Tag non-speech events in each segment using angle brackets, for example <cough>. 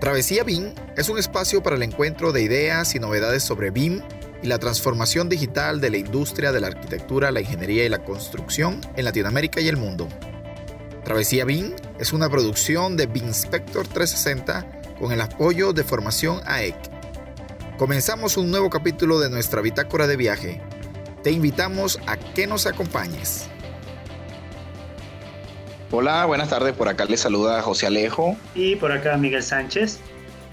Travesía BIM es un espacio para el encuentro de ideas y novedades sobre BIM y la transformación digital de la industria de la arquitectura, la ingeniería y la construcción en Latinoamérica y el mundo. Travesía BIM es una producción de BIM Inspector 360 con el apoyo de Formación AEC. Comenzamos un nuevo capítulo de nuestra bitácora de viaje. Te invitamos a que nos acompañes. Hola, buenas tardes. Por acá les saluda José Alejo. Y por acá Miguel Sánchez.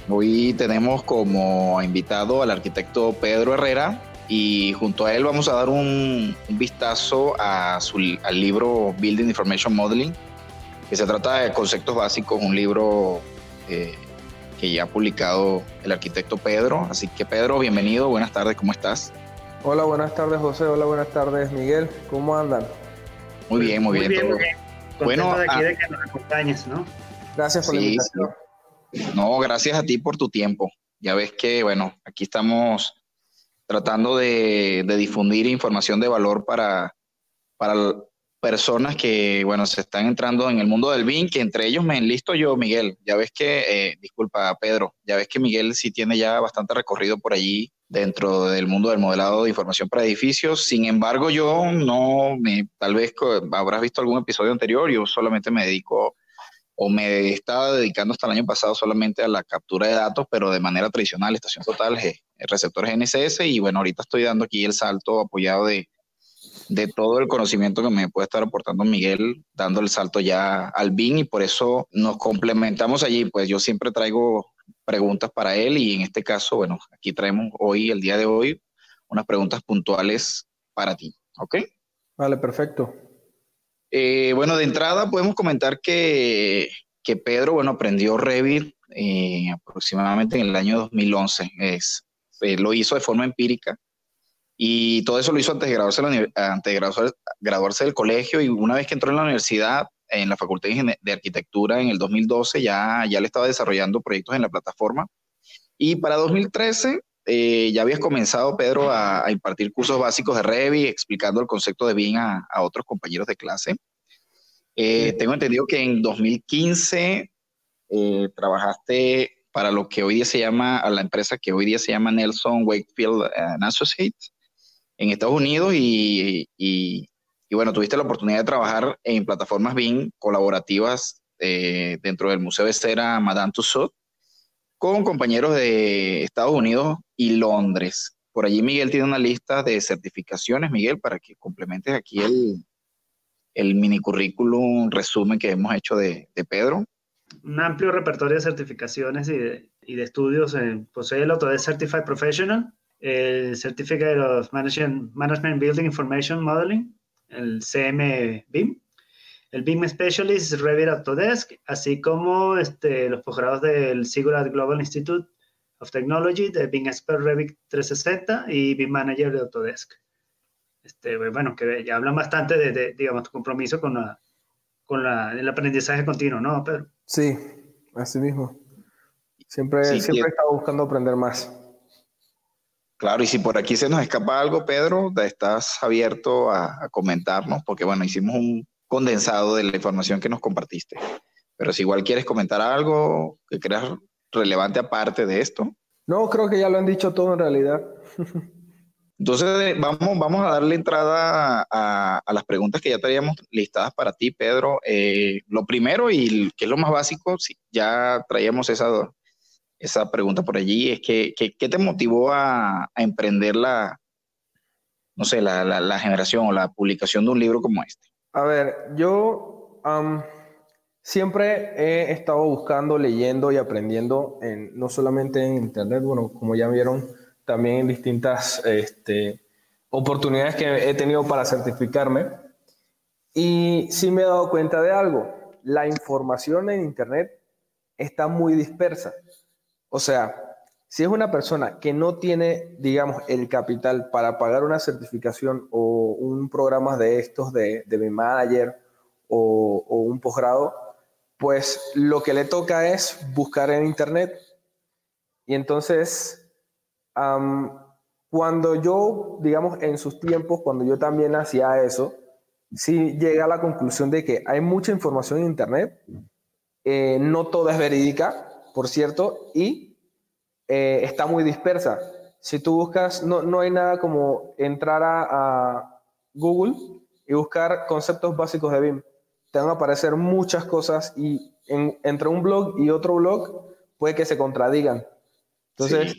Hoy tenemos como invitado al arquitecto Pedro Herrera y junto a él vamos a dar un, vistazo a su, al libro Building Information Modeling, que se trata de conceptos básicos, un libro eh, que ya ha publicado el arquitecto Pedro. Así que Pedro, bienvenido, buenas tardes, ¿cómo estás? Hola, buenas tardes José, hola, buenas tardes Miguel, ¿cómo andan? Muy bien, muy, bien. bien, Bueno, de aquí ah, de que nos acompañes, ¿no? Gracias por la invitación. No, gracias a ti por tu tiempo. Ya ves que, bueno, aquí estamos tratando de, difundir información de valor para, para personas que, bueno, se están entrando en el mundo del BIM, que entre ellos me enlisto yo, Miguel. Ya ves que, eh, disculpa, Pedro, ya ves que Miguel sí tiene ya bastante recorrido por allí dentro del mundo del modelado de información para edificios. Sin embargo, yo no me, tal vez habrás visto algún episodio anterior, yo solamente me dedico o me estaba dedicando hasta el año pasado solamente a la captura de datos, pero de manera tradicional, estación total, receptores NSS, y bueno, ahorita estoy dando aquí el salto apoyado de, de todo el conocimiento que me puede estar aportando Miguel, dando el salto ya al BIN, y por eso nos complementamos allí, pues yo siempre traigo preguntas para él, y en este caso, bueno, aquí traemos hoy, el día de hoy, unas preguntas puntuales para ti, ¿ok? Vale, perfecto. Eh, bueno, de entrada podemos comentar que, Pedro, bueno, aprendió Revit eh, aproximadamente en el año 2011. Es, eh, lo hizo de forma empírica y todo eso lo hizo antes de, graduarse, antes de graduarse, del colegio y una vez que entró en la universidad, en la Facultad de Arquitectura en el 2012, ya, ya le estaba desarrollando proyectos en la plataforma. Y para 2013 ya habías comenzado, Pedro, a, impartir cursos básicos de Revit, explicando el concepto de BIM a, a otros compañeros de clase. Eh, tengo entendido que en 2015 eh, trabajaste para lo que hoy día se llama, a la empresa que hoy día se llama Nelson Wakefield Associates en Estados Unidos y, y, bueno, tuviste la oportunidad de trabajar en plataformas BIM colaborativas eh, dentro del Museo de Cera Madame Tussauds con compañeros de Estados Unidos y Londres. Por allí Miguel tiene una lista de certificaciones, Miguel, para que complementes aquí el, el mini currículum resumen que hemos hecho de, de, Pedro. Un amplio repertorio de certificaciones y de, y de estudios. en posee el Autodesk Certified Professional, el Certificate of Management, Management Building Information Modeling, el CM BIM, el BIM Specialist Revit Autodesk, así como este, los posgrados del Sigurat Global Institute of Technology de BIM Expert Revit 360 y BIM Manager de Autodesk. Este, bueno, que ya hablan bastante de, digamos, tu compromiso con, la, con la, el aprendizaje continuo, ¿no, Pedro? Sí, así mismo. Siempre, siempre he estado buscando aprender más. Claro, y si por aquí se nos escapa algo, Pedro, estás abierto a, a comentarnos, porque bueno, hicimos un condensado de la información que nos compartiste. Pero si igual quieres comentar algo que creas relevante aparte de esto. No, creo que ya lo han dicho todo en realidad. Entonces, vamos, vamos a darle entrada a, las preguntas que ya teníamos listadas para ti, Pedro. Eh, lo primero y que es lo más básico, si ya traíamos esa, esa pregunta por allí, es que, ¿qué te motivó a, emprender la, no sé, la, la generación o la publicación de un libro como este? A ver, yo siempre he estado buscando, leyendo y aprendiendo, en, no solamente en Internet, bueno, como ya vieron, también en distintas este, oportunidades que he tenido para certificarme. Y sí me he dado cuenta de algo, la información en Internet está muy dispersa. O sea, si es una persona que no tiene, digamos, el capital para pagar una certificación o un programa de estos de, de mi manager o, un posgrado, pues lo que le toca es buscar en internet. Y entonces, cuando yo, digamos, en sus tiempos, cuando yo también hacía eso, sí llega a la conclusión de que hay mucha información en internet, eh, no toda es verídica, por cierto, y eh, está muy dispersa. Si tú buscas, no, no hay nada como entrar a, Google y buscar conceptos básicos de BIM. Te van a aparecer muchas cosas y entre un blog y otro blog puede que se contradigan. Entonces,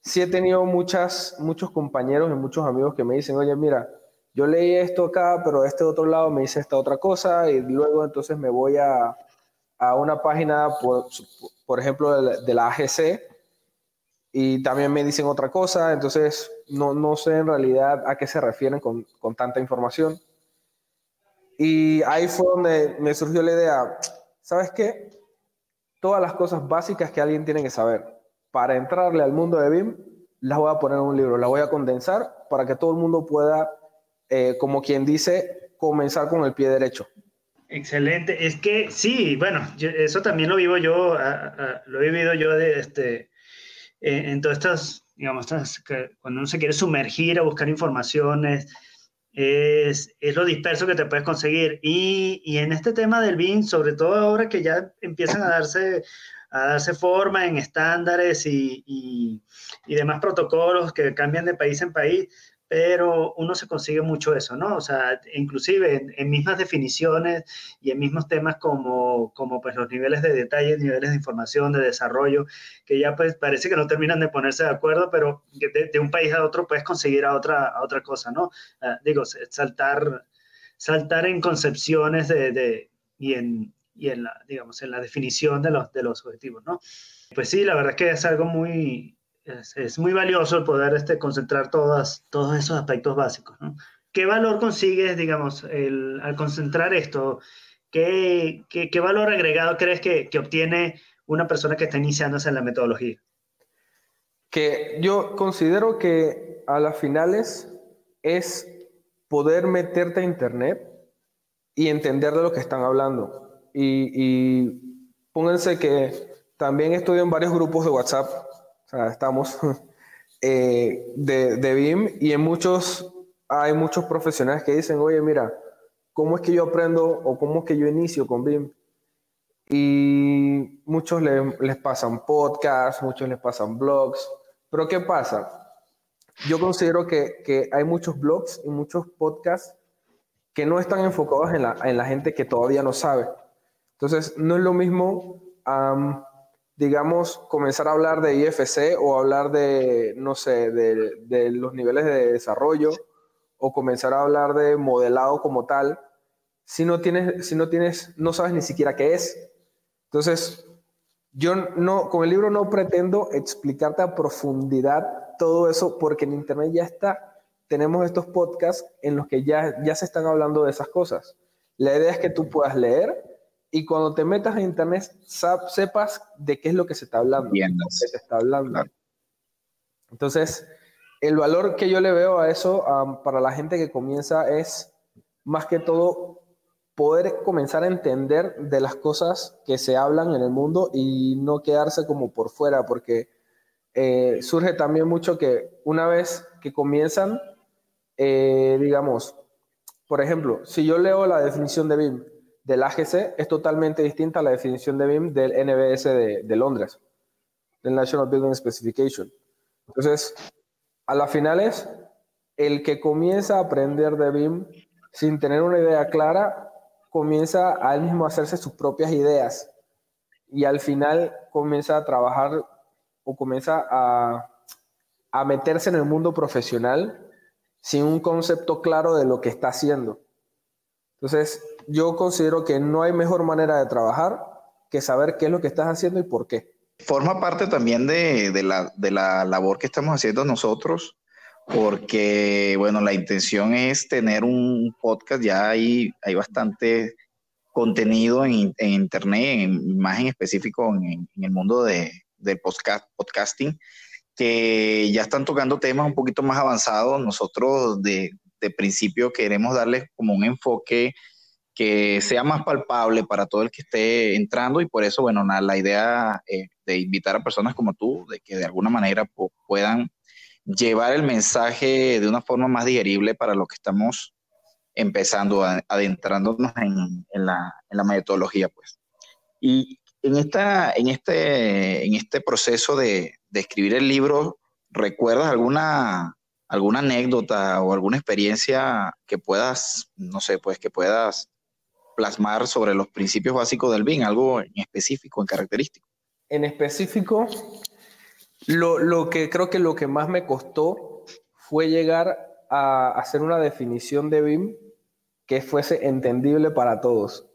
sí, he tenido muchas, muchos compañeros y muchos amigos que me dicen, oye, mira, yo leí esto acá, pero este otro lado me dice esta otra cosa y luego entonces me voy a, a una página, por, por ejemplo, de la, AGC, y también me dicen otra cosa, entonces no, no sé en realidad a qué se refieren con, con, tanta información. Y ahí fue donde me surgió la idea, ¿sabes qué? Todas las cosas básicas que alguien tiene que saber para entrarle al mundo de BIM, las voy a poner en un libro, las voy a condensar para que todo el mundo pueda, eh, como quien dice, comenzar con el pie derecho. Excelente. Es que sí, bueno, eso también lo vivo yo, lo he vivido yo de, este, en todas estas, digamos, cuando uno se quiere sumergir a buscar informaciones, es, es, lo disperso que te puedes conseguir. Y, y, en este tema del BIM, sobre todo ahora que ya empiezan a darse, a darse forma en estándares y, y, y demás protocolos que cambian de país en país, pero uno se consigue mucho eso, ¿no? O sea, inclusive en, mismas definiciones y en mismos temas como, como pues los niveles de detalle, niveles de información, de desarrollo, que ya pues parece que no terminan de ponerse de acuerdo, pero de, de un país a otro puedes conseguir a otra, a otra cosa, ¿no? Ah, digo, saltar, saltar en concepciones de, de, y, en, y en, la, digamos, en la definición de los, de los objetivos, ¿no? Pues sí, la verdad es que es algo muy, es, muy valioso el poder este, concentrar todas, todos esos aspectos básicos. ¿Qué valor consigues, digamos, el, al concentrar esto? ¿Qué, qué, qué valor agregado crees que, que, obtiene una persona que está iniciándose en la metodología? Que yo considero que a las finales es poder meterte a internet y entender de lo que están hablando. Y, y pónganse que también estudio en varios grupos de WhatsApp estamos <laughs> eh, de, de BIM y en muchos, hay muchos profesionales que dicen, oye, mira, ¿cómo es que yo aprendo o cómo es que yo inicio con BIM? Y muchos les pasan podcasts, muchos les pasan blogs, pero ¿qué pasa? Yo considero que, que, hay muchos blogs y muchos podcasts que no están enfocados en la, en la gente que todavía no sabe. Entonces, no es lo mismo digamos, comenzar a hablar de IFC o hablar de, no sé, de, los niveles de desarrollo o comenzar a hablar de modelado como tal, si no tienes, si no tienes, no sabes ni siquiera qué es. Entonces, yo no, con el libro no pretendo explicarte a profundidad todo eso porque en internet ya está. Tenemos estos podcasts en los que ya, ya se están hablando de esas cosas. La idea es que tú puedas leer y cuando te metas a internet sepas de qué es lo que se está hablando. se está hablando. Entonces, el valor que yo le veo a eso para la gente que comienza es más que todo poder comenzar a entender de las cosas que se hablan en el mundo y no quedarse como por fuera, porque eh, surge también mucho que una vez que comienzan, eh, digamos, por ejemplo, si yo leo la definición de BIM del AGC es totalmente distinta a la definición de BIM del NBS de, Londres, del National Building Specification. Entonces, a las finales, el que comienza a aprender de BIM sin tener una idea clara, comienza a él mismo a hacerse sus propias ideas y al final comienza a trabajar o comienza a, a meterse en el mundo profesional sin un concepto claro de lo que está haciendo. Entonces, yo considero que no hay mejor manera de trabajar que saber qué es lo que estás haciendo y por qué. Forma parte también de, la, de la labor que estamos haciendo nosotros, porque, bueno, la intención es tener un podcast, ya hay, hay bastante contenido en, Internet, en, más en específico en, el mundo de, del podcast, podcasting, que ya están tocando temas un poquito más avanzados. Nosotros de, de principio queremos darles como un enfoque que sea más palpable para todo el que esté entrando y por eso, bueno, la idea eh, de invitar a personas como tú, de que de alguna manera puedan llevar el mensaje de una forma más digerible para los que estamos empezando, adentrándonos en, la, metodología, pues. Y en, esta, en, este, en este proceso de, de escribir el libro, ¿recuerdas alguna, alguna anécdota o alguna experiencia que puedas, no sé, pues que puedas plasmar sobre los principios básicos del BIM, algo en específico, en característico? En específico, lo, lo que creo que lo que más me costó fue llegar a hacer una definición de BIM que fuese entendible para todos.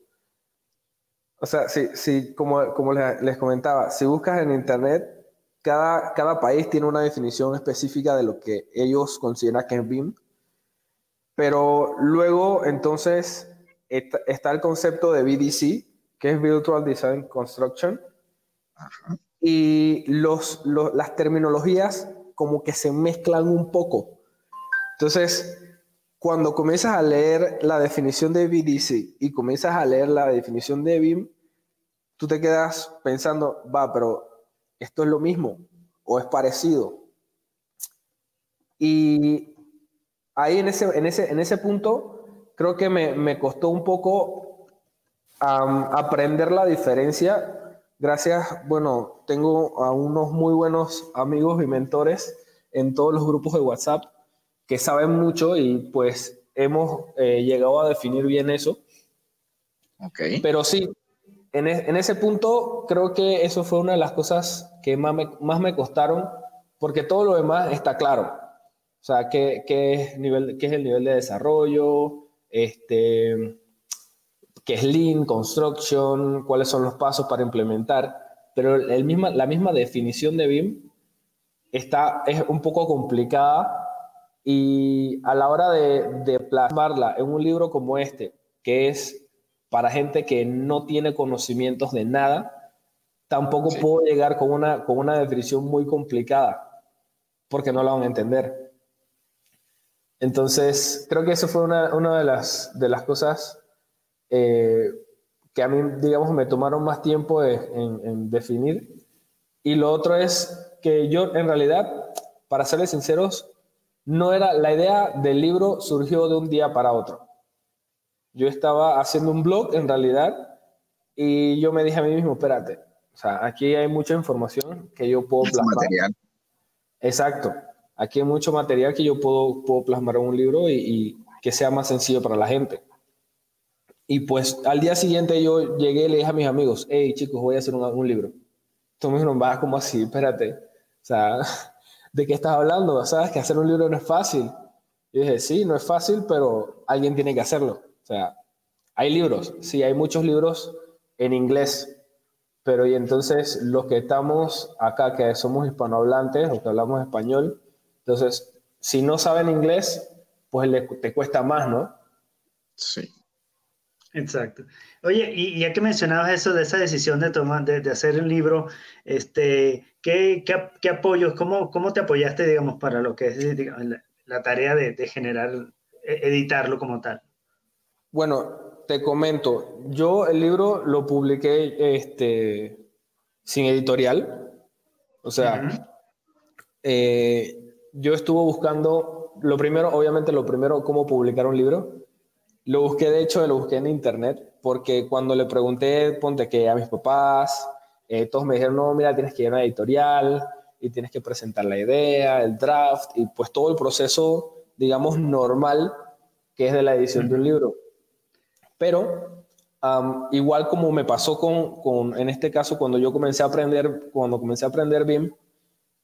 O sea, si, como, como les comentaba, si buscas en Internet, cada, cada país tiene una definición específica de lo que ellos consideran que es BIM. Pero luego, entonces, está, el concepto de VDC, que es Virtual Design Construction. Y los, las terminologías como que se mezclan un poco. Entonces, cuando comienzas a leer la definición de VDC y comienzas a leer la definición de BIM, tú te quedas pensando, va, pero esto es lo mismo o es parecido. Y ahí en ese, en ese, en ese punto creo que me, me costó un poco aprender la diferencia. Gracias, bueno, tengo a unos muy buenos amigos y mentores en todos los grupos de WhatsApp que saben mucho y pues hemos eh, llegado a definir bien eso. Okay. Pero sí, en, en, ese punto creo que eso fue una de las cosas que más me, más me costaron, porque todo lo demás está claro. O sea, qué, qué, es, nivel, qué es el nivel de desarrollo, este, qué es Lean, Construction, cuáles son los pasos para implementar. Pero el misma, la misma definición de BIM está, es un poco complicada y a la hora de, plasmarla en un libro como este, que es para gente que no tiene conocimientos de nada, tampoco puedo llegar con una, con una definición muy complicada, porque no la van a entender. Entonces, creo que eso fue una, una de, las, de las cosas eh, que a mí, digamos, me tomaron más tiempo en, en, definir. Y lo otro es que yo, en realidad, para serles sinceros, no era, la idea del libro surgió de un día para otro. Yo estaba haciendo un blog en realidad y yo me dije a mí mismo, espérate, o sea, aquí hay mucha información que yo puedo plasmar. Material. Exacto. Aquí hay mucho material que yo puedo, puedo plasmar en un libro y, que sea más sencillo para la gente. Y pues al día siguiente yo llegué y le dije a mis amigos, hey chicos, voy a hacer un, un libro. Entonces me dijeron, va, como así? Espérate. O sea, <laughs> ¿de qué estás hablando? ¿Sabes que hacer un libro no es fácil? Y dije, sí, no es fácil, pero alguien tiene que hacerlo. O sea, hay libros, sí, hay muchos libros en inglés, pero y entonces los que estamos acá, que somos hispanohablantes o que hablamos español, entonces, si no saben inglés, pues te cuesta más, ¿no? Sí. Exacto. Oye, y ya que mencionabas eso de esa decisión de tomar, de, hacer un libro, este, ¿qué, qué, apoyos, cómo, cómo te apoyaste, digamos, para lo que es la, tarea de, de, generar, e, editarlo como tal? Bueno, te comento, yo el libro lo publiqué este, sin editorial, o sea, eh, yo estuve buscando, lo primero, obviamente lo primero, cómo publicar un libro, lo busqué, de hecho, lo busqué en internet, porque cuando le pregunté, ponte que a mis papás, eh, todos me dijeron, no, mira, tienes que ir a una editorial y tienes que presentar la idea, el draft y pues todo el proceso, digamos, normal que es de la edición de un libro. Pero igual como me pasó con, con, en este caso, cuando yo comencé a aprender, cuando comencé a aprender BIM,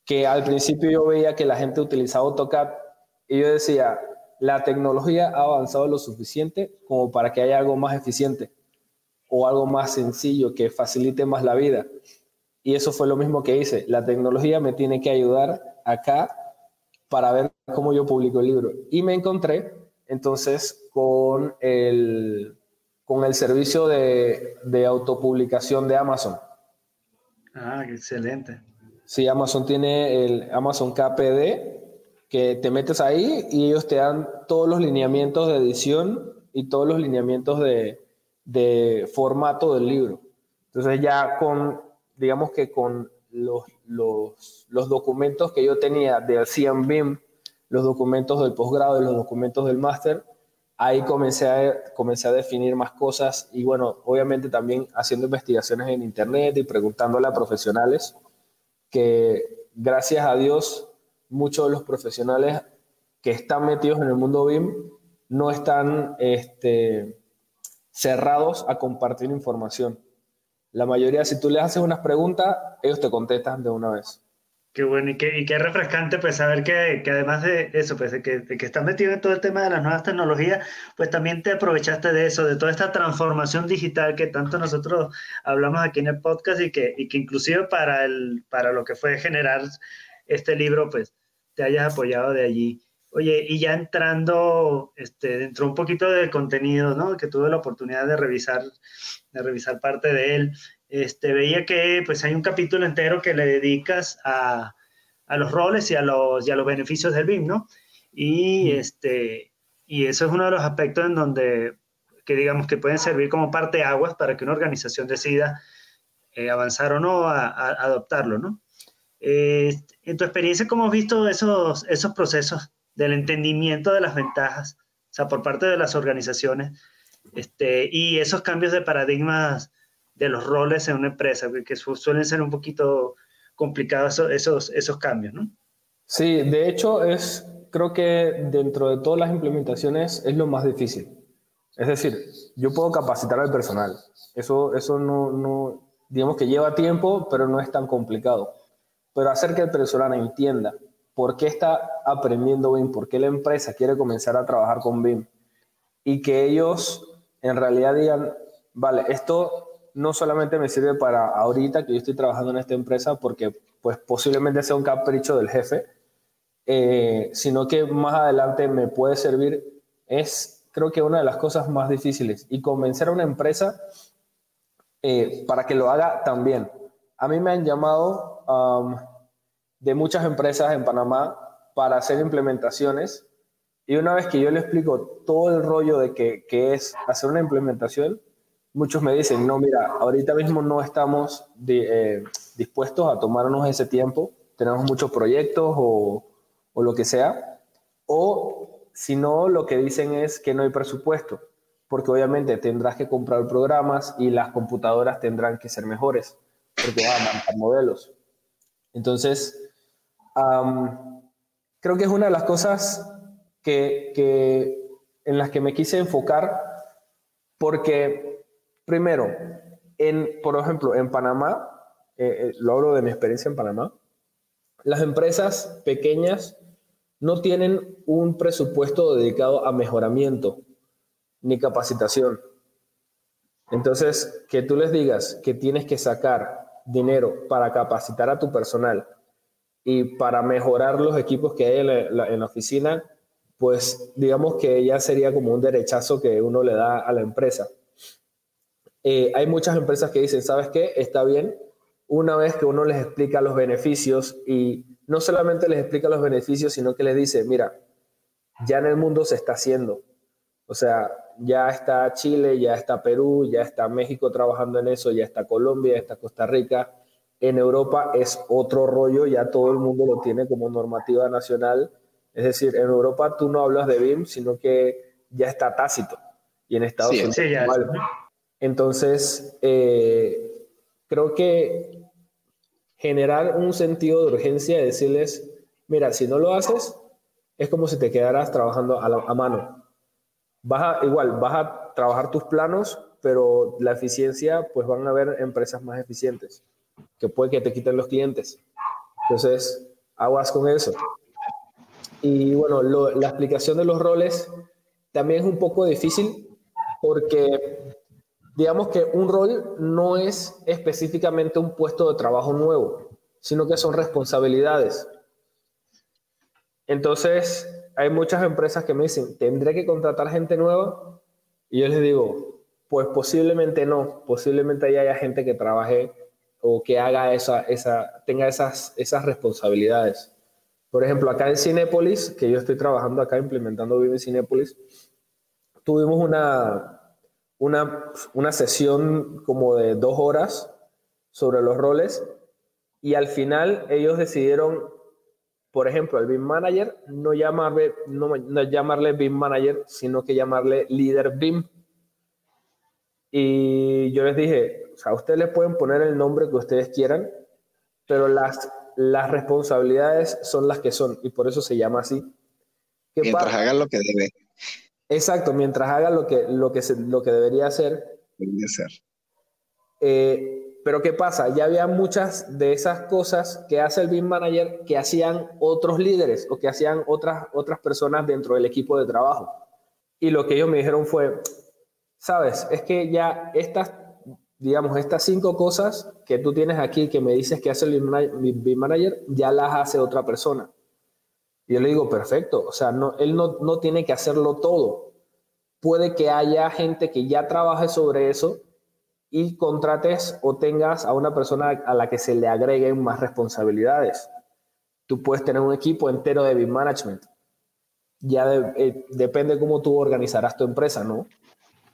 que al principio yo veía que la gente utilizaba AutoCAD y yo decía, la tecnología ha avanzado lo suficiente como para que haya algo más eficiente o algo más sencillo que facilite más la vida. Y eso fue lo mismo que hice. La tecnología me tiene que ayudar acá para ver cómo yo publico el libro. Y me encontré entonces con el, con el servicio de, de autopublicación de Amazon. Ah, excelente. Sí, Amazon tiene el Amazon KPD que te metes ahí y ellos te dan todos los lineamientos de edición y todos los lineamientos de, formato del libro. Entonces ya con, digamos que con los documentos que yo tenía del CMBIM, los documentos del posgrado y los documentos del máster, ahí comencé a, comencé a definir más cosas y bueno, obviamente también haciendo investigaciones en internet y preguntándole a profesionales que gracias a Dios muchos de los profesionales que están metidos en el mundo BIM no están este, cerrados a compartir información. La mayoría, si tú les haces unas preguntas, ellos te contestan de una vez. Qué bueno y qué, y qué refrescante pues saber que, que además de eso, pues de que, de que, estás metido en todo el tema de las nuevas tecnologías, pues también te aprovechaste de eso, de toda esta transformación digital que tanto nosotros hablamos aquí en el podcast y que, y que inclusive para, el, para lo que fue generar este libro, pues te hayas apoyado de allí. Oye, y ya entrando este, dentro un poquito del contenido, ¿no? Que tuve la oportunidad de revisar, de revisar parte de él este, veía que pues hay un capítulo entero que le dedicas a, a los roles y a los, y a los beneficios del BIM, ¿no? Y, este, y eso es uno de los aspectos en donde, que digamos que pueden servir como parte aguas para que una organización decida eh, avanzar o no a, a adoptarlo, ¿no? Eh, en tu experiencia, ¿cómo has visto esos, esos procesos del entendimiento de las ventajas, o sea, por parte de las organizaciones, este, y esos cambios de paradigmas de los roles en una empresa, que suelen ser un poquito complicados esos, esos cambios, ¿no? Sí, de hecho es, creo que dentro de todas las implementaciones es lo más difícil. Es decir, yo puedo capacitar al personal. Eso, eso no, no, digamos que lleva tiempo, pero no es tan complicado. Pero hacer que el personal entienda por qué está aprendiendo BIM, por qué la empresa quiere comenzar a trabajar con BIM y que ellos en realidad digan, vale, esto no solamente me sirve para ahorita que yo estoy trabajando en esta empresa porque pues posiblemente sea un capricho del jefe, eh, sino que más adelante me puede servir, es creo que una de las cosas más difíciles. Y convencer a una empresa eh, para que lo haga también. A mí me han llamado de muchas empresas en Panamá para hacer implementaciones. Y una vez que yo le explico todo el rollo de que, que es hacer una implementación, muchos me dicen, no, mira, ahorita mismo no estamos eh, dispuestos a tomarnos ese tiempo, tenemos muchos proyectos o, o lo que sea, o si no, lo que dicen es que no hay presupuesto, porque obviamente tendrás que comprar programas y las computadoras tendrán que ser mejores, porque van a montar modelos. Entonces, creo que es una de las cosas que, que, en las que me quise enfocar, porque Primero, en, por ejemplo, en Panamá, eh, eh, lo hablo de mi experiencia en Panamá, las empresas pequeñas no tienen un presupuesto dedicado a mejoramiento ni capacitación. Entonces, que tú les digas que tienes que sacar dinero para capacitar a tu personal y para mejorar los equipos que hay en la, oficina, pues digamos que ya sería como un derechazo que uno le da a la empresa. Eh, hay muchas empresas que dicen, ¿sabes qué? Está bien, una vez que uno les explica los beneficios y no solamente les explica los beneficios, sino que les dice, mira, ya en el mundo se está haciendo. O sea, ya está Chile, ya está Perú, ya está México trabajando en eso, ya está Colombia, ya está Costa Rica. En Europa es otro rollo, ya todo el mundo lo tiene como normativa nacional. Es decir, en Europa tú no hablas de BIM, sino que ya está tácito. Y en Estados Unidos entonces, eh, creo que generar un sentido de urgencia y decirles, mira, si no lo haces, es como si te quedaras trabajando a, mano. Vas a, igual, vas a trabajar tus planos, pero la eficiencia, pues van a haber empresas más eficientes, que puede que te quiten los clientes. Entonces, aguas con eso. Y bueno, la explicación de los roles también es un poco difícil porque digamos que un rol no es específicamente un puesto de trabajo nuevo, sino que son responsabilidades. Entonces, hay muchas empresas que me dicen, ¿tendré que contratar gente nueva? Y yo les digo, pues posiblemente no, posiblemente haya gente que trabaje o que haga esa, esa, tenga esas, esas responsabilidades. Por ejemplo, acá en Cinépolis, que yo estoy trabajando acá implementando Vive Cinépolis, tuvimos una, una, una sesión como de dos horas sobre los roles y al final ellos decidieron por ejemplo, el BIM Manager, no llamarle, no, no llamarle BIM Manager, sino que llamarle líder BIM. Y yo les dije, sea, ustedes le pueden poner el nombre que ustedes quieran, pero las, las responsabilidades son las que son, y por eso se llama así. mientras hagan lo que debe. Exacto, mientras haga lo que, lo que, lo que debería hacer. Debería ser. Eh, pero ¿qué pasa? Ya había muchas de esas cosas que hace el BIM Manager que hacían otros líderes o que hacían otras, otras personas dentro del equipo de trabajo. Y lo que ellos me dijeron fue, sabes, es que ya estas, digamos, estas cinco cosas que tú tienes aquí que me dices que hace el BIM Manager, ya las hace otra persona. Yo le digo, perfecto, o sea, no, él no, no tiene que hacerlo todo. Puede que haya gente que ya trabaje sobre eso y contrates o tengas a una persona a la que se le agreguen más responsabilidades. Tú puedes tener un equipo entero de BIM Management. Ya eh, depende cómo tú organizarás tu empresa, ¿no?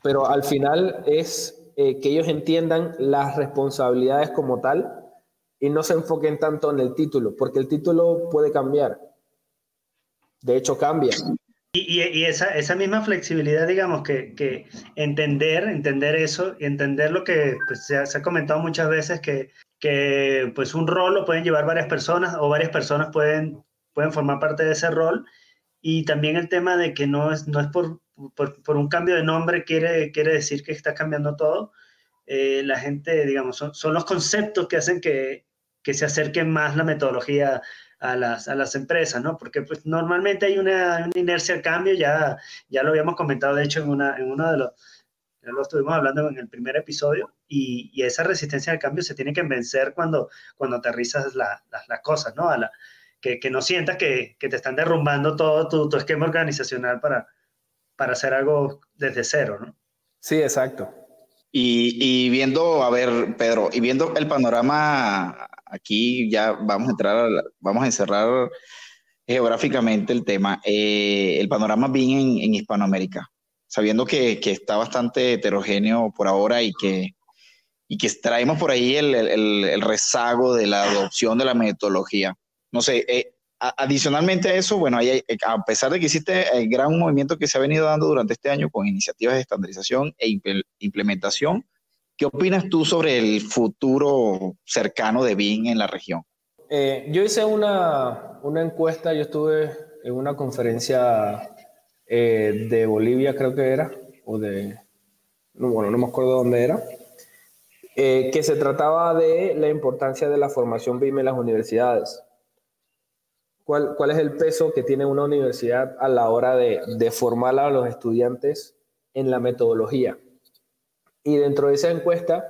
Pero al final es eh, que ellos entiendan las responsabilidades como tal y no se enfoquen tanto en el título, porque el título puede cambiar. De hecho, cambia. Y, esa, esa, misma flexibilidad, digamos, que, que, entender, entender eso y entender lo que pues, se, ha, se, ha, comentado muchas veces, que, que pues un rol lo pueden llevar varias personas o varias personas pueden, pueden formar parte de ese rol. Y también el tema de que no es, no es por, por, por un cambio de nombre, quiere, quiere decir que está cambiando todo. Eh, la gente, digamos, son, son, los conceptos que hacen que, que se acerque más la metodología a las, a las empresas, ¿no? Porque pues normalmente hay una, una, inercia al cambio, ya, ya lo habíamos comentado de hecho en, una, en uno de los, ya lo estuvimos hablando en el primer episodio, y, y esa resistencia al cambio se tiene que vencer cuando, cuando aterrizas las la, la cosas, ¿no? A la, que, que no sientas que, que, te están derrumbando todo tu, tu esquema organizacional para, para hacer algo desde cero, ¿no? Sí, exacto. Y, y, viendo, a ver, Pedro, y viendo el panorama aquí ya vamos a entrar, vamos a encerrar geográficamente el tema, eh, el panorama bien en, en Hispanoamérica, sabiendo que, que, está bastante heterogéneo por ahora y que, y que traemos por ahí el, el, el rezago de la adopción de la metodología. No sé, eh, adicionalmente a eso, bueno, hay, a pesar de que existe el gran movimiento que se ha venido dando durante este año con iniciativas de estandarización e implementación, ¿Qué opinas tú sobre el futuro cercano de BIM en la región? Eh, yo hice una, una, encuesta, yo estuve en una conferencia eh, de Bolivia, creo que era, o de, no, bueno, no me acuerdo dónde era, eh, que se trataba de la importancia de la formación BIM en las universidades. ¿Cuál, ¿Cuál, es el peso que tiene una universidad a la hora de, de formar a los estudiantes en la metodología? y dentro de esa encuesta,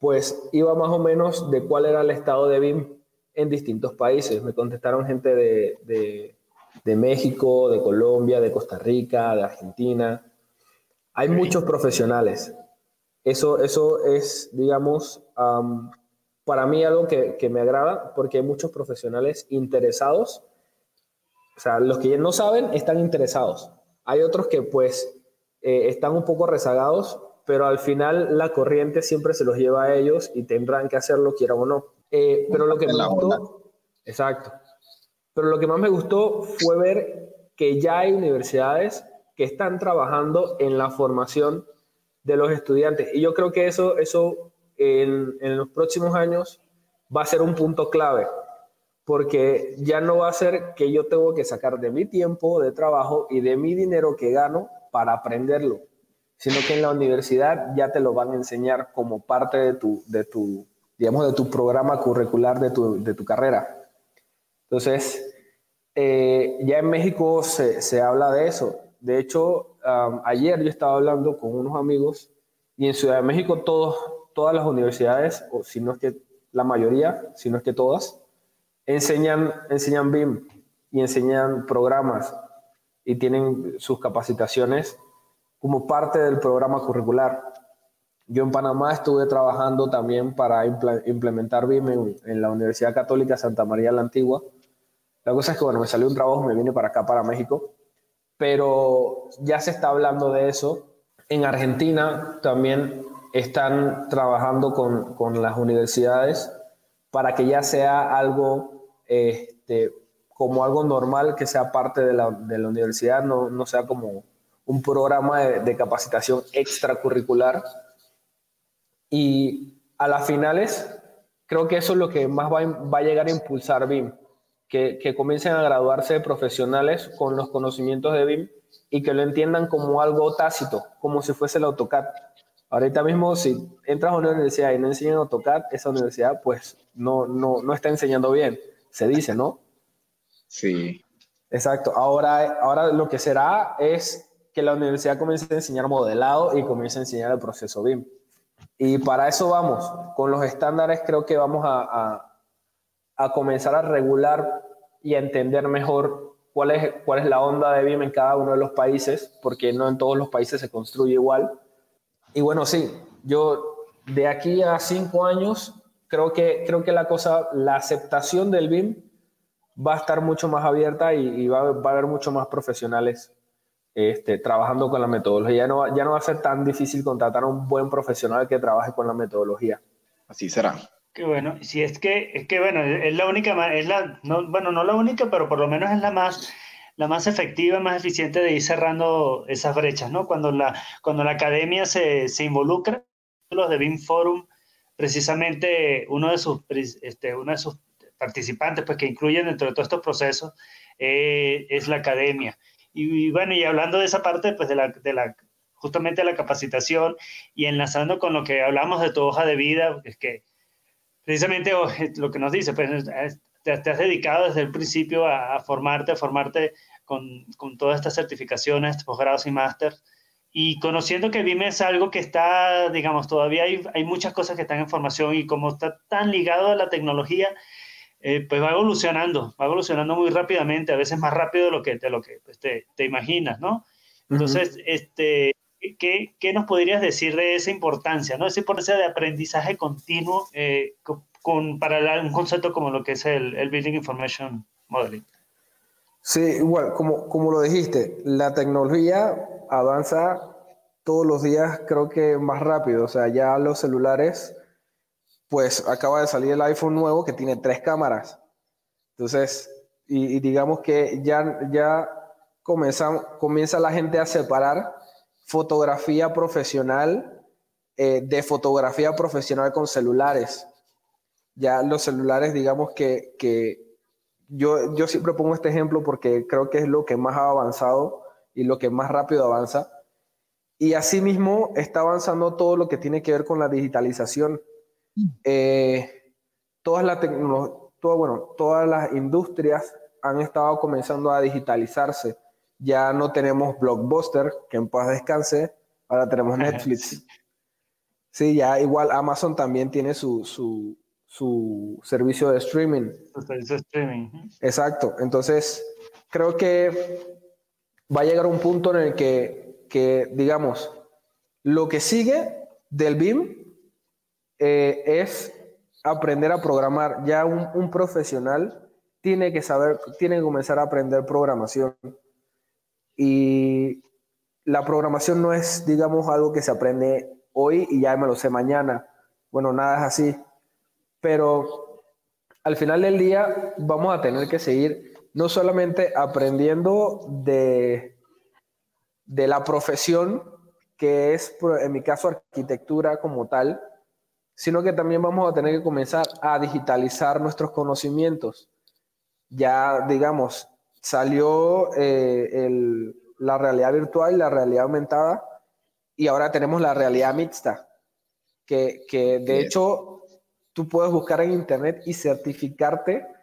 pues iba más o menos de cuál era el estado de BIM en distintos países. Me contestaron gente de, de, de México, de Colombia, de Costa Rica, de Argentina. Hay muchos profesionales. Eso, eso es, digamos, um, para mí algo que, que, me agrada porque hay muchos profesionales interesados. O sea, los que no saben están interesados. Hay otros que pues eh, están un poco rezagados pero al final la corriente siempre se los lleva a ellos y tendrán que hacerlo, quieran o no. Eh, pero lo que me gustó, exacto. Pero lo que más me gustó fue ver que ya hay universidades que están trabajando en la formación de los estudiantes. Y yo creo que eso, eso en, en los próximos años va a ser un punto clave, porque ya no va a ser que yo tengo que sacar de mi tiempo de trabajo y de mi dinero que gano para aprenderlo sino que en la universidad ya te lo van a enseñar como parte de tu, de tu digamos, de tu programa curricular de tu, de tu carrera. Entonces, eh, ya en México se, se, habla de eso. De hecho, ayer yo estaba hablando con unos amigos y en Ciudad de México todos, todas las universidades, o si no es que la mayoría, si no es que todas, enseñan, enseñan BIM y enseñan programas y tienen sus capacitaciones como parte del programa curricular. Yo en Panamá estuve trabajando también para implementar BIM en, en, la Universidad Católica Santa María la Antigua. La cosa es que, bueno, me salió un trabajo, me vine para acá, para México, pero ya se está hablando de eso. En Argentina también están trabajando con, con las universidades para que ya sea algo este, como algo normal que sea parte de la, de la universidad, no, no, sea como un programa de, de, capacitación extracurricular. Y a las finales, creo que eso es lo que más va, va a llegar a impulsar BIM, que, que comiencen a graduarse profesionales con los conocimientos de BIM y que lo entiendan como algo tácito, como si fuese el AutoCAD. Ahorita mismo, si entras a una universidad y no enseñan AutoCAD, esa universidad pues no, no, no está enseñando bien, se dice, ¿no? Sí. Exacto. Ahora, ahora lo que será es que la universidad comience a enseñar modelado y comience a enseñar el proceso BIM. Y para eso vamos. Con los estándares creo que vamos a, a, a comenzar a regular y a entender mejor cuál es, cuál es la onda de BIM en cada uno de los países, porque no en todos los países se construye igual. Y bueno, sí, yo de aquí a cinco años creo que, creo que la cosa, la aceptación del BIM va a estar mucho más abierta y, y va, va, a haber mucho más profesionales este, trabajando con la metodología. Ya no, ya no va a ser tan difícil contratar a un buen profesional que trabaje con la metodología. Así será. Qué bueno. Si es que, es que bueno, es la única, es la, no, bueno, no la única, pero por lo menos es la más, la más efectiva, más eficiente de ir cerrando esas brechas, ¿no? Cuando la, cuando la academia se, se involucra, los de BIM Forum, precisamente uno de sus, este, uno de sus participantes, pues que incluyen dentro de todos estos procesos, eh, es la academia. Y, y, bueno, y hablando de esa parte, pues de la, de la, justamente de la capacitación y enlazando con lo que hablamos de tu hoja de vida, es que precisamente lo que nos dice, pues te, te has dedicado desde el principio a, a formarte, a formarte con, con, todas estas certificaciones, posgrados y máster. Y conociendo que BIM es algo que está, digamos, todavía hay, hay muchas cosas que están en formación y como está tan ligado a la tecnología, eh, pues va evolucionando, va evolucionando muy rápidamente, a veces más rápido de lo que, de lo que pues, te, te, imaginas, ¿no? Entonces, uh -huh. este, ¿qué, ¿qué, nos podrías decir de esa importancia, ¿no? Esa importancia de aprendizaje continuo eh, con, con, para un concepto como lo que es el, el Building Information Modeling. Sí, igual, como, como lo dijiste, la tecnología avanza todos los días, creo que más rápido, o sea, ya los celulares pues acaba de salir el iPhone nuevo que tiene tres cámaras. Entonces, y, digamos que ya, ya comienza, comienza la gente a separar fotografía profesional eh, de fotografía profesional con celulares. Ya los celulares, digamos que, que yo, yo siempre pongo este ejemplo porque creo que es lo que más ha avanzado y lo que más rápido avanza. Y asimismo está avanzando todo lo que tiene que ver con la digitalización eh, todas, la todo, bueno, todas las industrias han estado comenzando a digitalizarse. Ya no tenemos Blockbuster, que en paz descanse, ahora tenemos Netflix. Sí, ya igual Amazon también tiene su, su, su servicio de streaming. Su servicio de streaming. Exacto. Entonces, creo que va a llegar un punto en el que, que digamos, lo que sigue del BIM eh, es aprender a programar. Ya un, un, profesional tiene que saber, tiene que comenzar a aprender programación. Y la programación no es, digamos, algo que se aprende hoy y ya me lo sé mañana. Bueno, nada es así. Pero al final del día vamos a tener que seguir no solamente aprendiendo de, de la profesión, que es, en mi caso, arquitectura como tal, sino que también vamos a tener que comenzar a digitalizar nuestros conocimientos. Ya, digamos, salió eh, el, la realidad virtual y la realidad aumentada y ahora tenemos la realidad mixta, que, que de hecho tú puedes buscar en internet y certificarte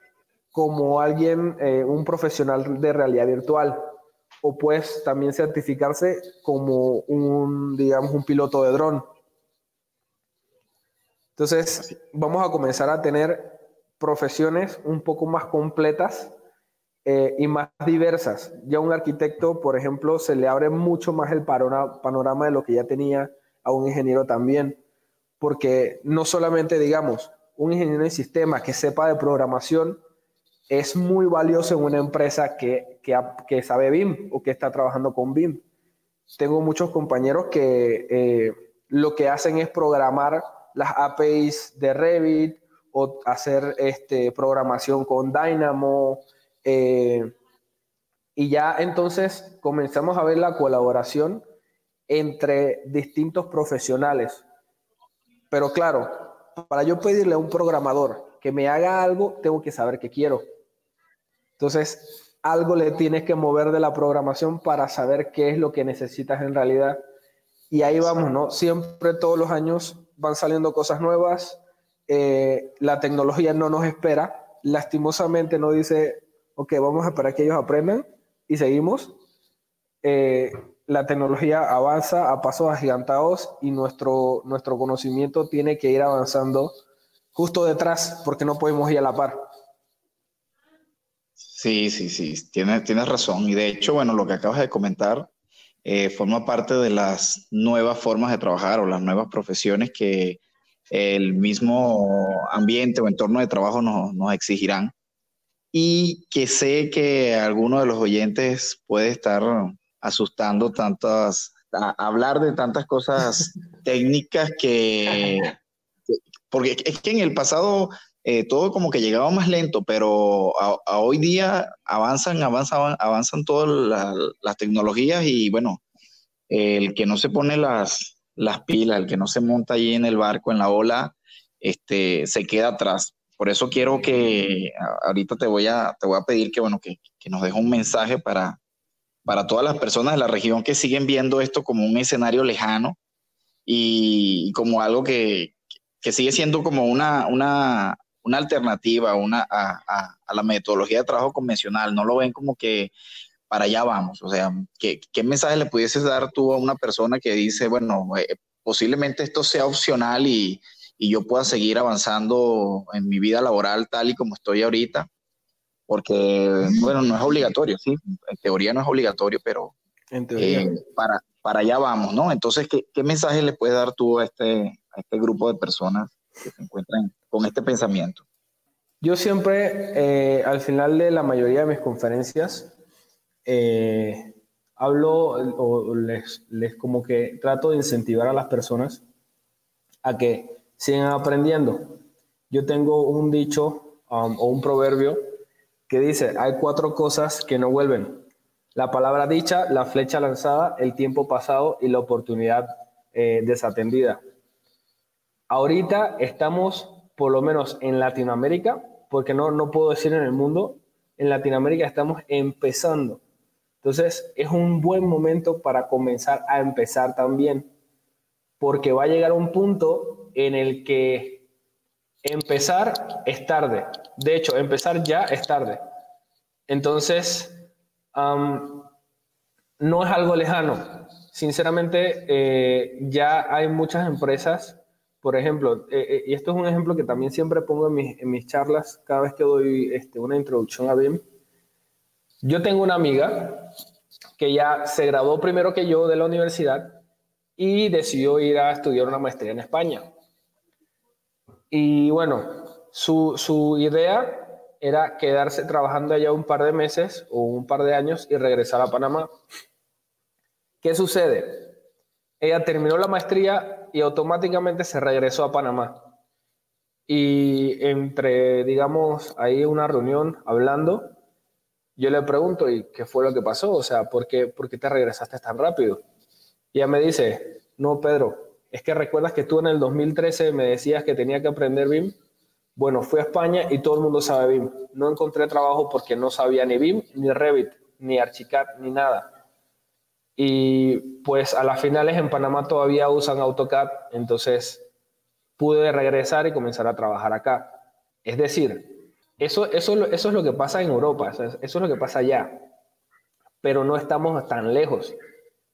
como alguien, eh, un profesional de realidad virtual, o puedes también certificarse como un, digamos, un piloto de dron. Entonces, vamos a comenzar a tener profesiones un poco más completas eh, y más diversas. Ya un arquitecto, por ejemplo, se le abre mucho más el panorama de lo que ya tenía a un ingeniero también, porque no solamente, digamos, un ingeniero de sistemas que sepa de programación es muy valioso en una empresa que, que, sabe BIM o que está trabajando con BIM. Tengo muchos compañeros que eh, lo que hacen es programar las APIs de Revit o hacer este, programación con Dynamo Eh, y ya entonces comenzamos a ver la colaboración entre distintos profesionales. Pero claro, para yo pedirle a un programador que me haga algo, tengo que saber qué quiero. Entonces, algo le tienes que mover de la programación para saber qué es lo que necesitas en realidad. Y ahí vamos, ¿no? Siempre todos los años van saliendo cosas nuevas, eh, la tecnología no nos espera, lastimosamente no dice, ok, vamos a esperar que ellos aprendan y seguimos. Eh, la tecnología avanza a pasos agigantados y nuestro, nuestro conocimiento tiene que ir avanzando justo detrás porque no podemos ir a la par. Sí, sí, sí, tienes, tienes razón. Y de hecho, bueno, lo que acabas de comentar eh, forma parte de las nuevas formas de trabajar o las nuevas profesiones que el mismo ambiente o entorno de trabajo nos, nos exigirán. Y que sé que alguno de los oyentes puede estar asustando tantas, hablar de tantas cosas <laughs> técnicas que, porque es que en el pasado eh, todo como que llegaba más lento, pero a, hoy día avanzan, avanzan, avanzan todas las tecnologías y bueno, el que no se pone las, las pilas, el que no se monta ahí en el barco, en la ola, este, se queda atrás. Por eso quiero que ahorita te voy a, te voy a pedir que, bueno, que, que nos deje un mensaje para, para todas las personas de la región que siguen viendo esto como un escenario lejano y, como algo que, que, sigue siendo como una, una, una alternativa una, a, a, la metodología de trabajo convencional. No lo ven como que para allá vamos. O sea, ¿qué, qué mensaje le pudieses dar tú a una persona que dice, bueno, eh, posiblemente esto sea opcional y, y yo pueda seguir avanzando en mi vida laboral tal y como estoy ahorita? porque, bueno, no es obligatorio, sí, en teoría no es obligatorio, pero eh, para, para allá vamos, ¿no? Entonces, ¿qué, ¿qué, mensaje le puedes dar tú a este, a este grupo de personas que se encuentran con este pensamiento? Yo siempre, eh, al final de la mayoría de mis conferencias, eh, hablo o les, como que trato de incentivar a las personas a que sigan aprendiendo. Yo tengo un dicho um, o un proverbio que dice, hay cuatro cosas que no vuelven. La palabra dicha, la flecha lanzada, el tiempo pasado y la oportunidad eh, desatendida. Ahorita estamos, por lo menos en Latinoamérica, porque no, no puedo decir en el mundo, en Latinoamérica estamos empezando. Entonces es un buen momento para comenzar a empezar también, porque va a llegar un punto en el que empezar es tarde. De hecho, empezar ya es tarde. Entonces, no es algo lejano. Sinceramente, eh, ya hay muchas empresas, por ejemplo, eh, eh, y esto es un ejemplo que también siempre pongo en mis, en mis charlas cada vez que doy este, una introducción a BIM. Yo tengo una amiga que ya se graduó primero que yo de la universidad y decidió ir a estudiar una maestría en España. Y bueno, su, su idea era quedarse trabajando allá un par de meses o un par de años y regresar a Panamá. ¿Qué sucede? Ella terminó la maestría y automáticamente se regresó a Panamá. Y entre, digamos, ahí una reunión hablando, yo le pregunto, ¿y qué fue lo que pasó? O sea, ¿por qué, te regresaste tan rápido? Y ella me dice, no, Pedro, es que recuerdas que tú en el 2013 me decías que tenía que aprender BIM. Bueno, fui a España y todo el mundo sabe BIM. No encontré trabajo porque no sabía ni BIM, ni Revit, ni Archicad, ni nada. Y pues a las finales en Panamá todavía usan AutoCAD, entonces pude regresar y comenzar a trabajar acá. Es decir, eso, eso, eso es lo que pasa en Europa, eso es lo que pasa allá. Pero no estamos tan lejos.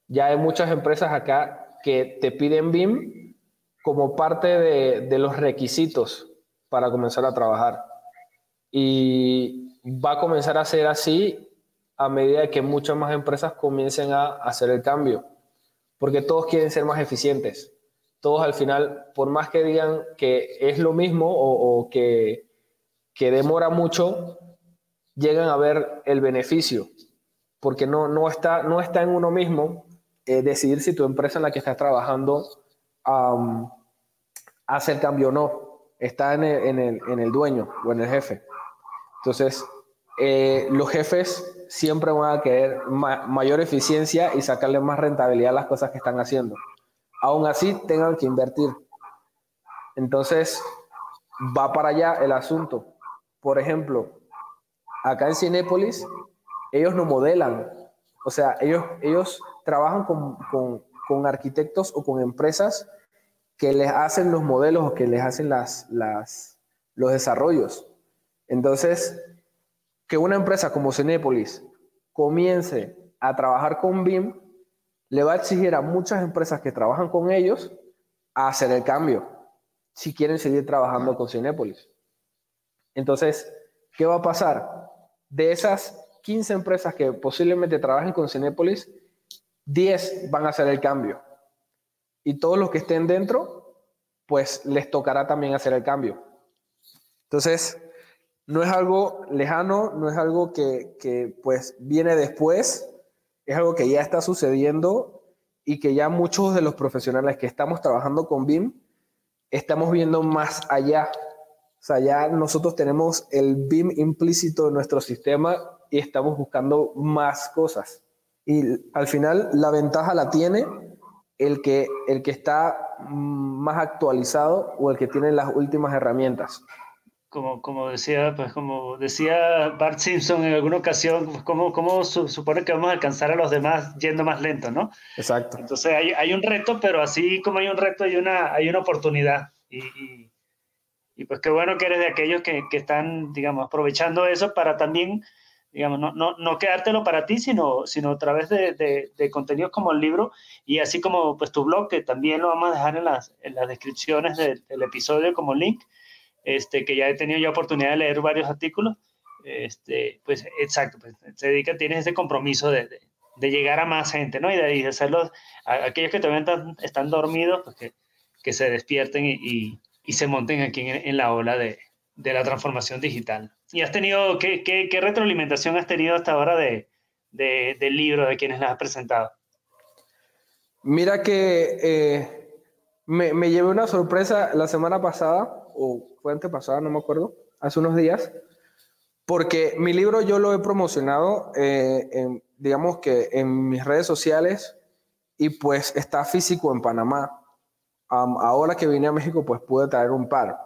Ya hay muchas empresas acá que te piden BIM como parte de, los requisitos para comenzar a trabajar. Y va a comenzar a ser así a medida que muchas más empresas comiencen a hacer el cambio, porque todos quieren ser más eficientes. Todos al final, por más que digan que es lo mismo o, que, que, demora mucho, llegan a ver el beneficio, porque no, no, está, no está en uno mismo, eh, decidir si tu empresa en la que estás trabajando hace el cambio o no. Está en el, en, el, en el dueño o en el jefe. Entonces, eh, los jefes siempre van a querer mayor eficiencia y sacarle más rentabilidad a las cosas que están haciendo. Aún así, tengan que invertir. Entonces, va para allá el asunto. Por ejemplo, acá en Cinépolis, ellos no modelan. O sea, ellos, ellos trabajan con, con, con arquitectos o con empresas que les hacen los modelos o que les hacen las, las, los desarrollos. Entonces, que una empresa como Cinepolis comience a trabajar con BIM, le va a exigir a muchas empresas que trabajan con ellos a hacer el cambio, si quieren seguir trabajando con Cinepolis. Entonces, ¿qué va a pasar? De esas 15 empresas que posiblemente trabajen con Cinepolis, 10 van a hacer el cambio. Y todos los que estén dentro, pues les tocará también hacer el cambio. Entonces, no es algo lejano, no es algo que, pues viene después, es algo que ya está sucediendo y que ya muchos de los profesionales que estamos trabajando con BIM estamos viendo más allá. O sea, ya nosotros tenemos el BIM implícito en nuestro sistema y estamos buscando más cosas. Y al final la ventaja la tiene el que, el que está más actualizado o el que tiene las últimas herramientas como, como decía, pues como decía Bart Simpson en alguna ocasión, pues cómo, cómo supone que vamos a alcanzar a los demás yendo más lento, ¿no? Exacto. Entonces hay, hay un reto, pero así como hay un reto, hay una, hay una oportunidad. Y, y, y pues qué bueno que eres de aquellos que, que, están, digamos, aprovechando eso para también, digamos, no, no, no quedártelo para ti, sino, sino a través de, de, de, contenidos como el libro y así como pues tu blog, que también lo vamos a dejar en las, en las descripciones del, del episodio como link este, que ya he tenido yo oportunidad de leer varios artículos, este, pues exacto, pues, se dedica, tienes ese compromiso de, de, llegar a más gente, ¿no? Y de, hacerlos, a, aquellos que todavía están, están dormidos, pues que, que, se despierten y, y, se monten aquí en, en la ola de, de, la transformación digital. ¿Y has tenido, qué, qué, qué retroalimentación has tenido hasta ahora de, del libro, de quienes las has presentado? Mira que eh, me, llevé una sorpresa la semana pasada o fue antepasada, no me acuerdo, hace unos días, porque mi libro yo lo he promocionado, eh, digamos que en mis redes sociales y pues está físico en Panamá. ahora que vine a México pues pude traer un par.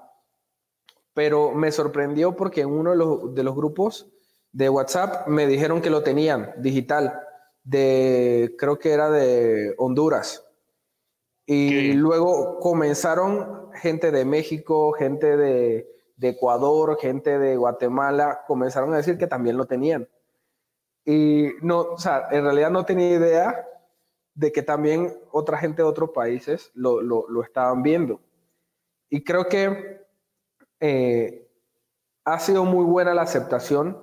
Pero me sorprendió porque en uno de los, de los grupos de WhatsApp me dijeron que lo tenían digital, de creo que era de Honduras. Y luego comenzaron gente de México, gente de, Ecuador, gente de Guatemala, comenzaron a decir que también lo tenían. Y no, o sea, en realidad no tenía idea de que también otra gente de otros países lo, lo, estaban viendo. Y creo que eh, ha sido muy buena la aceptación.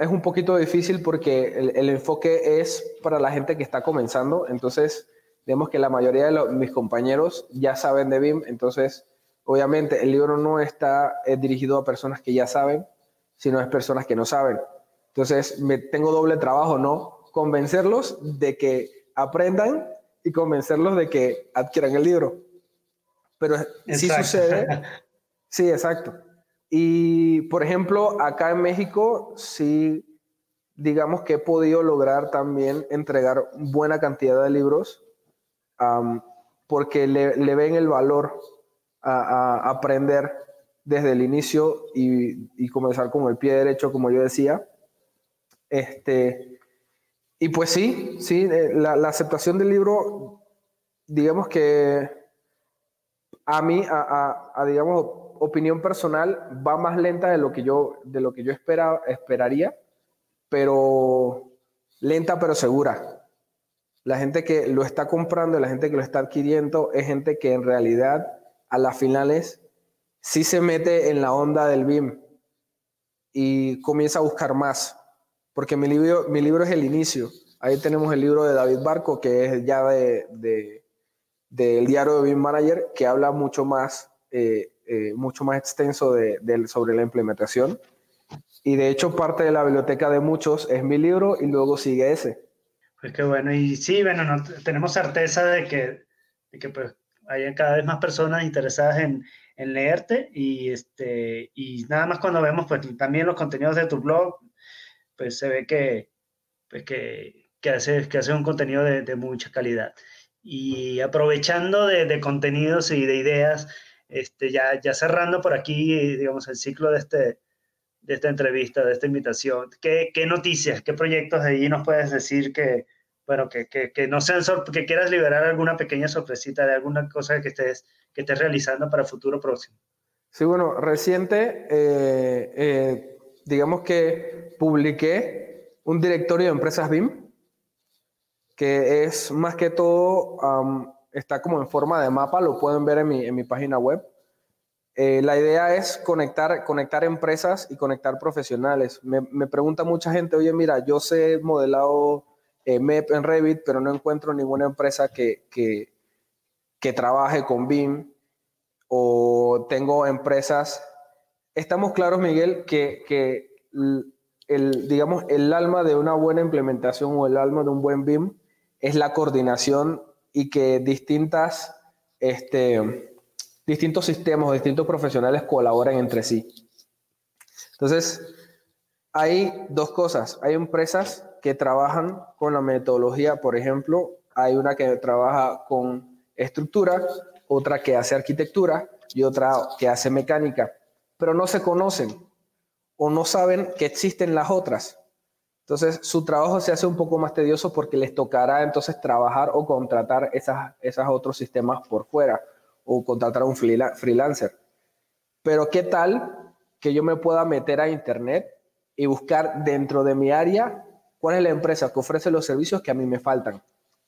es un poquito difícil porque el, enfoque es para la gente que está comenzando, entonces Vemos que la mayoría de mis compañeros ya saben de BIM, entonces obviamente el libro no está eh, dirigido a personas que ya saben, sino a personas que no saben. Entonces me tengo doble trabajo, ¿no? Convencerlos de que aprendan y convencerlos de que adquieran el libro. Pero sí sucede. <laughs> Sí, exacto. Y por ejemplo, acá en México, sí, digamos que he podido lograr también entregar buena cantidad de libros porque le, ven el valor a, aprender desde el inicio y, comenzar con el pie derecho, como yo decía. Este, y pues sí, sí, eh, la, aceptación del libro, digamos que a mí, a, digamos, opinión personal, va más lenta de lo que yo, de lo que yo espera, esperaría, pero lenta pero segura la gente que lo está comprando, la gente que lo está adquiriendo, es gente que en realidad a las finales sí se mete en la onda del BIM y comienza a buscar más. Porque mi libro, mi libro es el inicio. Ahí tenemos el libro de David Barco, que es ya de, del diario de BIM Manager, que habla mucho más, eh, eh, mucho más extenso de, sobre la implementación. Y de hecho, parte de la biblioteca de muchos es mi libro y luego sigue ese. Pues qué bueno. Y sí, bueno, no, tenemos certeza de que, de que pues, hay cada vez más personas interesadas en, en, leerte y, este, y nada más cuando vemos pues, también los contenidos de tu blog, pues se ve que, pues que, que, hace, que hace un contenido de, de mucha calidad. Y aprovechando de, de, contenidos y de ideas, este, ya, ya cerrando por aquí, digamos, el ciclo de, este, de esta entrevista, de esta invitación, ¿qué, qué noticias, qué proyectos de allí nos puedes decir que, bueno, que, que, que no sean, que quieras liberar alguna pequeña sorpresita de alguna cosa que estés, que estés realizando para futuro próximo? Sí, bueno, reciente, eh, eh, digamos que publiqué un directorio de empresas BIM, que es más que todo, está como en forma de mapa, lo pueden ver en mi, en mi página web. Eh, la idea es conectar, conectar empresas y conectar profesionales. Me, pregunta mucha gente, oye, mira, yo sé modelado eh, MEP en Revit, pero no encuentro ninguna empresa que, que, que trabaje con BIM o tengo empresas. Estamos claros, Miguel, que, que el, digamos, el alma de una buena implementación o el alma de un buen BIM es la coordinación y que distintas, este, distintos sistemas, distintos profesionales colaboren entre sí. Entonces, hay dos cosas. Hay empresas que trabajan con la metodología, por ejemplo, hay una que trabaja con estructura, otra que hace arquitectura y otra que hace mecánica, pero no se conocen o no saben que existen las otras. Entonces, su trabajo se hace un poco más tedioso porque les tocará entonces trabajar o contratar esas, esos otros sistemas por fuera o contratar a un freelancer. Pero ¿qué tal que yo me pueda meter a internet y buscar dentro de mi área cuál es la empresa que ofrece los servicios que a mí me faltan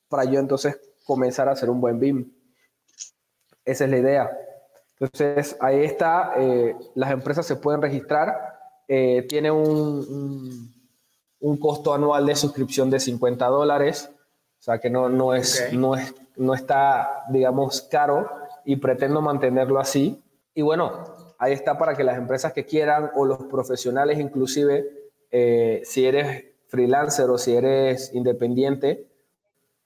para yo entonces comenzar a hacer un buen BIM? Esa es la idea. Entonces, ahí está, eh, las empresas se pueden registrar, eh, tiene un, un, costo anual de suscripción de 50 dólares, o sea que no, no, es, no, es, no está, digamos, caro y pretendo mantenerlo así. Y bueno, ahí está para que las empresas que quieran o los profesionales inclusive, eh, si eres freelancer o si eres independiente,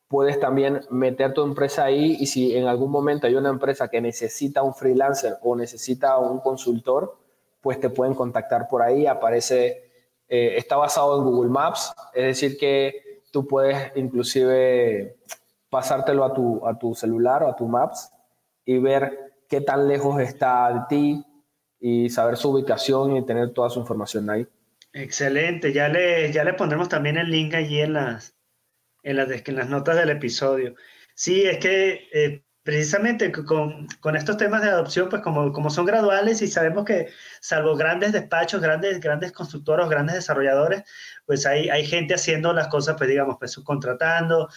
puedes también meter tu empresa ahí y si en algún momento hay una empresa que necesita un freelancer o necesita un consultor, pues te pueden contactar por ahí. Aparece, eh, está basado en Google Maps, es decir que tú puedes inclusive pasártelo a tu, a tu celular o a tu Maps y ver qué tan lejos está de ti y saber su ubicación y tener toda su información ahí. Excelente, ya le, ya le pondremos también el link allí en las, en las, en las notas del episodio. Sí, es que eh, precisamente con, con, estos temas de adopción, pues como, como son graduales y sabemos que salvo grandes despachos, grandes, grandes constructores, grandes desarrolladores, pues hay, hay gente haciendo las cosas, pues digamos, pues subcontratando,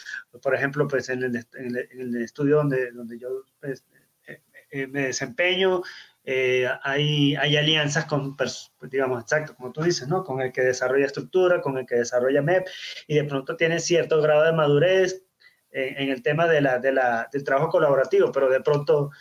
por ejemplo, pues en el, estudio donde, donde yo pues, eh, eh, me desempeño, eh, hay, hay, alianzas con, digamos, exacto, como tú dices, ¿no? Con el que desarrolla estructura, con el que desarrolla MEP, y de pronto tiene cierto grado de madurez en, el tema de la, de la, del trabajo colaborativo, pero de pronto,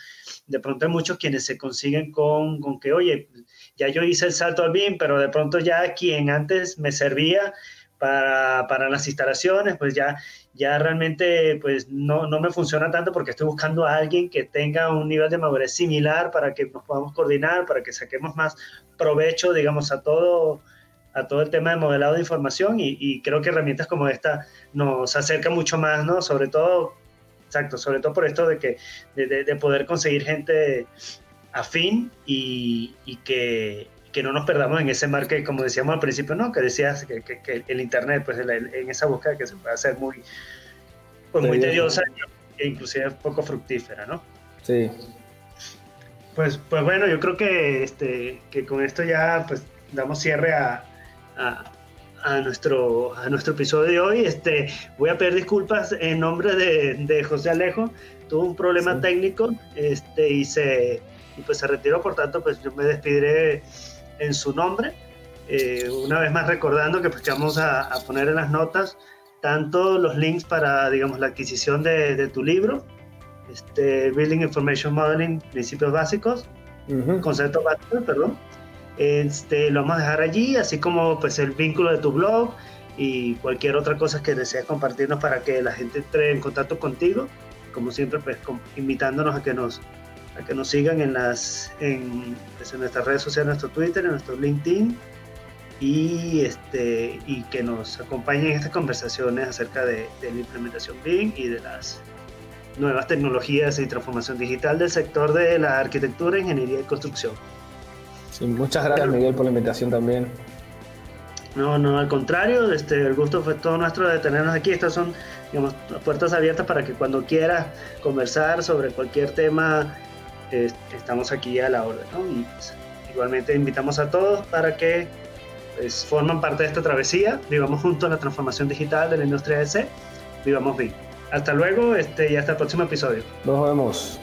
de pronto hay muchos quienes se consiguen con, con que, oye, ya yo hice el salto al BIM, pero de pronto ya quien antes me servía para, para las instalaciones, pues ya, ya realmente pues no, no, me funciona tanto porque estoy buscando a alguien que tenga un nivel de madurez similar para que nos podamos coordinar, para que saquemos más provecho, digamos, a todo, a todo el tema de modelado de información y, y creo que herramientas como esta nos acercan mucho más, ¿no? Sobre todo, exacto, sobre todo por esto de, que, de, de poder conseguir gente afín y, y que, que no nos perdamos en ese marco, como decíamos al principio, ¿no? Que decías que, que, el Internet, pues en esa búsqueda que se puede hacer muy, pues, muy tediosa e inclusive poco fructífera, ¿no? Sí. Pues, pues bueno, yo creo que, este, que con esto ya pues damos cierre a, a, a nuestro, a nuestro episodio de hoy. Este, voy a pedir disculpas en nombre de, de José Alejo. Tuvo un problema sí. técnico este, y, se, y pues se retiró, por tanto, pues yo me despediré en su nombre. Eh, una vez más recordando que, pues, que vamos a, a, poner en las notas tanto los links para, digamos, la adquisición de, de tu libro, este, Building Information Modeling, Principios Básicos, uh -huh. Conceptos Básicos, perdón. Este, lo vamos a dejar allí, así como pues el vínculo de tu blog y cualquier otra cosa que desees compartirnos para que la gente entre en contacto contigo. Como siempre, pues invitándonos a que nos a que nos sigan en, las, en, pues, en nuestras redes sociales, en nuestro Twitter, en nuestro LinkedIn. y, este, y que nos acompañen en estas conversaciones acerca de, de la implementación BIM y de las nuevas tecnologías y transformación digital del sector de la arquitectura, ingeniería y construcción. Sí, muchas gracias Miguel por la invitación también. No, no, al contrario, este, el gusto fue todo nuestro de tenernos aquí. Estas son, digamos, puertas abiertas para que cuando quiera conversar sobre cualquier tema, estamos aquí a la orden. Y pues, igualmente invitamos a todos para que pues, forman parte de esta travesía, vivamos juntos la transformación digital de la industria de C, vivamos bien. Hasta luego este, y hasta el próximo episodio. Nos vemos.